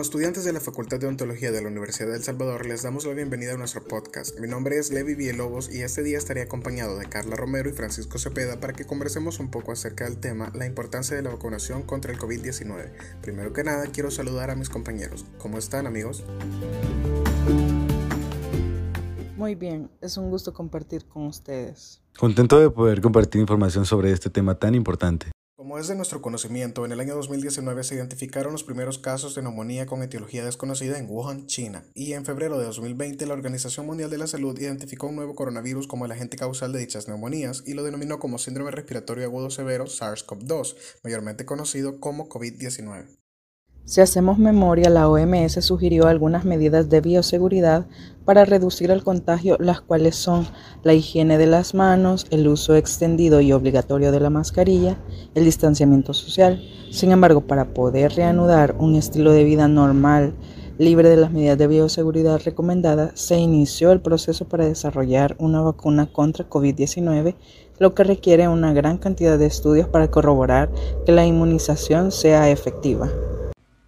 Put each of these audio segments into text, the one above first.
Como estudiantes de la Facultad de Ontología de la Universidad de El Salvador, les damos la bienvenida a nuestro podcast. Mi nombre es Levi Villalobos y este día estaré acompañado de Carla Romero y Francisco Cepeda para que conversemos un poco acerca del tema, la importancia de la vacunación contra el COVID-19. Primero que nada, quiero saludar a mis compañeros. ¿Cómo están, amigos? Muy bien, es un gusto compartir con ustedes. Contento de poder compartir información sobre este tema tan importante. Como es de nuestro conocimiento, en el año 2019 se identificaron los primeros casos de neumonía con etiología desconocida en Wuhan, China, y en febrero de 2020 la Organización Mundial de la Salud identificó un nuevo coronavirus como el agente causal de dichas neumonías y lo denominó como síndrome respiratorio agudo severo SARS-CoV-2, mayormente conocido como COVID-19. Si hacemos memoria, la OMS sugirió algunas medidas de bioseguridad para reducir el contagio, las cuales son la higiene de las manos, el uso extendido y obligatorio de la mascarilla, el distanciamiento social. Sin embargo, para poder reanudar un estilo de vida normal, libre de las medidas de bioseguridad recomendadas, se inició el proceso para desarrollar una vacuna contra COVID-19, lo que requiere una gran cantidad de estudios para corroborar que la inmunización sea efectiva.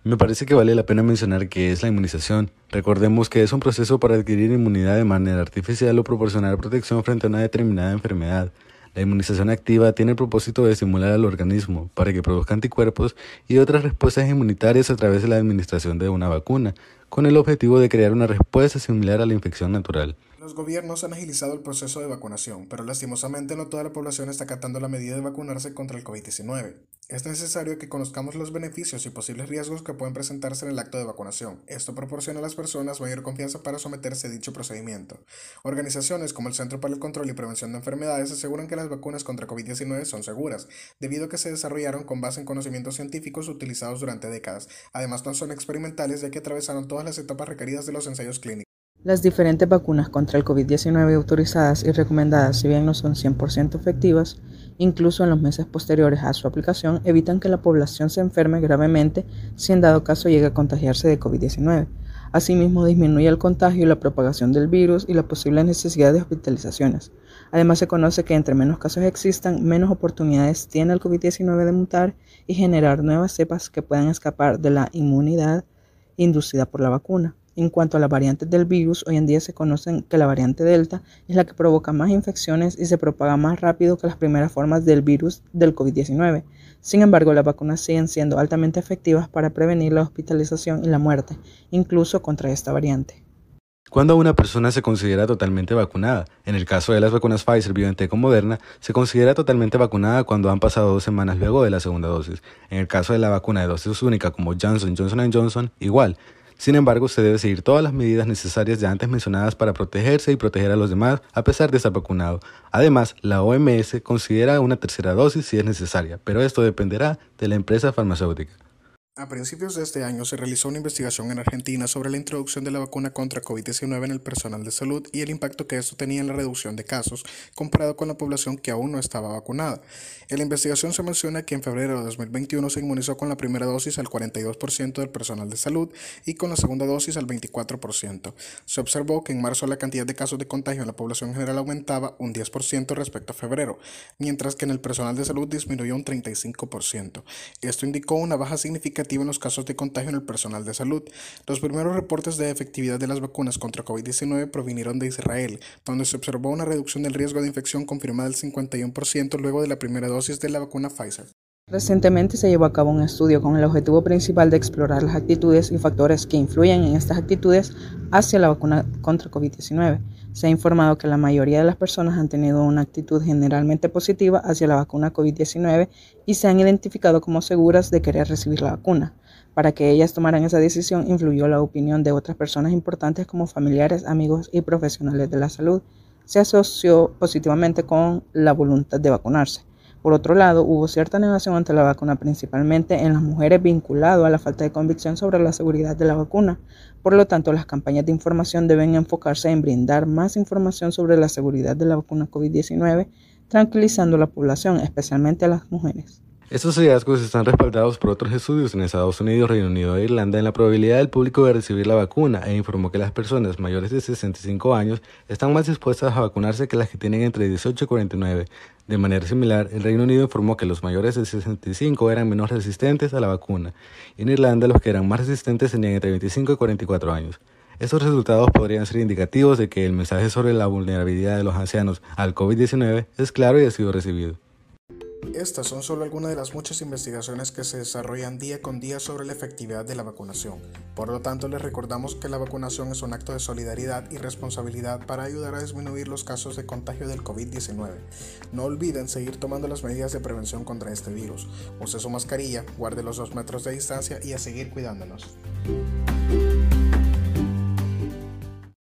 Me parece que vale la pena mencionar que es la inmunización. Recordemos que es un proceso para adquirir inmunidad de manera artificial o proporcionar protección frente a una determinada enfermedad. La inmunización activa tiene el propósito de estimular al organismo para que produzca anticuerpos y otras respuestas inmunitarias a través de la administración de una vacuna, con el objetivo de crear una respuesta similar a la infección natural. Los gobiernos han agilizado el proceso de vacunación, pero lastimosamente no toda la población está acatando la medida de vacunarse contra el COVID-19. Es necesario que conozcamos los beneficios y posibles riesgos que pueden presentarse en el acto de vacunación. Esto proporciona a las personas mayor confianza para someterse a dicho procedimiento. Organizaciones como el Centro para el Control y Prevención de Enfermedades aseguran que las vacunas contra COVID-19 son seguras, debido a que se desarrollaron con base en conocimientos científicos utilizados durante décadas. Además, no son experimentales ya que atravesaron todas las etapas requeridas de los ensayos clínicos. Las diferentes vacunas contra el COVID-19 autorizadas y recomendadas, si bien no son 100% efectivas, incluso en los meses posteriores a su aplicación, evitan que la población se enferme gravemente si en dado caso llega a contagiarse de COVID-19. Asimismo, disminuye el contagio y la propagación del virus y la posible necesidad de hospitalizaciones. Además, se conoce que entre menos casos existan, menos oportunidades tiene el COVID-19 de mutar y generar nuevas cepas que puedan escapar de la inmunidad inducida por la vacuna. En cuanto a las variantes del virus, hoy en día se conocen que la variante Delta es la que provoca más infecciones y se propaga más rápido que las primeras formas del virus del COVID-19. Sin embargo, las vacunas siguen siendo altamente efectivas para prevenir la hospitalización y la muerte, incluso contra esta variante. Cuando una persona se considera totalmente vacunada, en el caso de las vacunas Pfizer, BioNTech o Moderna, se considera totalmente vacunada cuando han pasado dos semanas luego de la segunda dosis. En el caso de la vacuna de dosis única como Johnson Johnson Johnson, igual. Sin embargo, se debe seguir todas las medidas necesarias ya antes mencionadas para protegerse y proteger a los demás a pesar de estar vacunado. Además, la OMS considera una tercera dosis si es necesaria, pero esto dependerá de la empresa farmacéutica. A principios de este año se realizó una investigación en Argentina sobre la introducción de la vacuna contra COVID-19 en el personal de salud y el impacto que esto tenía en la reducción de casos comparado con la población que aún no estaba vacunada. En la investigación se menciona que en febrero de 2021 se inmunizó con la primera dosis al 42% del personal de salud y con la segunda dosis al 24%. Se observó que en marzo la cantidad de casos de contagio en la población general aumentaba un 10% respecto a febrero, mientras que en el personal de salud disminuyó un 35%. Esto indicó una baja significativa en los casos de contagio en el personal de salud. Los primeros reportes de efectividad de las vacunas contra COVID-19 provinieron de Israel, donde se observó una reducción del riesgo de infección confirmada del 51% luego de la primera dosis de la vacuna Pfizer. Recientemente se llevó a cabo un estudio con el objetivo principal de explorar las actitudes y factores que influyen en estas actitudes hacia la vacuna contra COVID-19. Se ha informado que la mayoría de las personas han tenido una actitud generalmente positiva hacia la vacuna COVID-19 y se han identificado como seguras de querer recibir la vacuna. Para que ellas tomaran esa decisión influyó la opinión de otras personas importantes como familiares, amigos y profesionales de la salud. Se asoció positivamente con la voluntad de vacunarse. Por otro lado, hubo cierta negación ante la vacuna, principalmente en las mujeres vinculado a la falta de convicción sobre la seguridad de la vacuna. Por lo tanto, las campañas de información deben enfocarse en brindar más información sobre la seguridad de la vacuna COVID-19, tranquilizando a la población, especialmente a las mujeres. Estos hallazgos están respaldados por otros estudios en Estados Unidos, Reino Unido e Irlanda en la probabilidad del público de recibir la vacuna e informó que las personas mayores de 65 años están más dispuestas a vacunarse que las que tienen entre 18 y 49. De manera similar, el Reino Unido informó que los mayores de 65 eran menos resistentes a la vacuna y en Irlanda los que eran más resistentes tenían entre 25 y 44 años. Estos resultados podrían ser indicativos de que el mensaje sobre la vulnerabilidad de los ancianos al COVID-19 es claro y ha sido recibido. Estas son solo algunas de las muchas investigaciones que se desarrollan día con día sobre la efectividad de la vacunación. Por lo tanto, les recordamos que la vacunación es un acto de solidaridad y responsabilidad para ayudar a disminuir los casos de contagio del COVID-19. No olviden seguir tomando las medidas de prevención contra este virus. Use su mascarilla, guarde los dos metros de distancia y a seguir cuidándonos.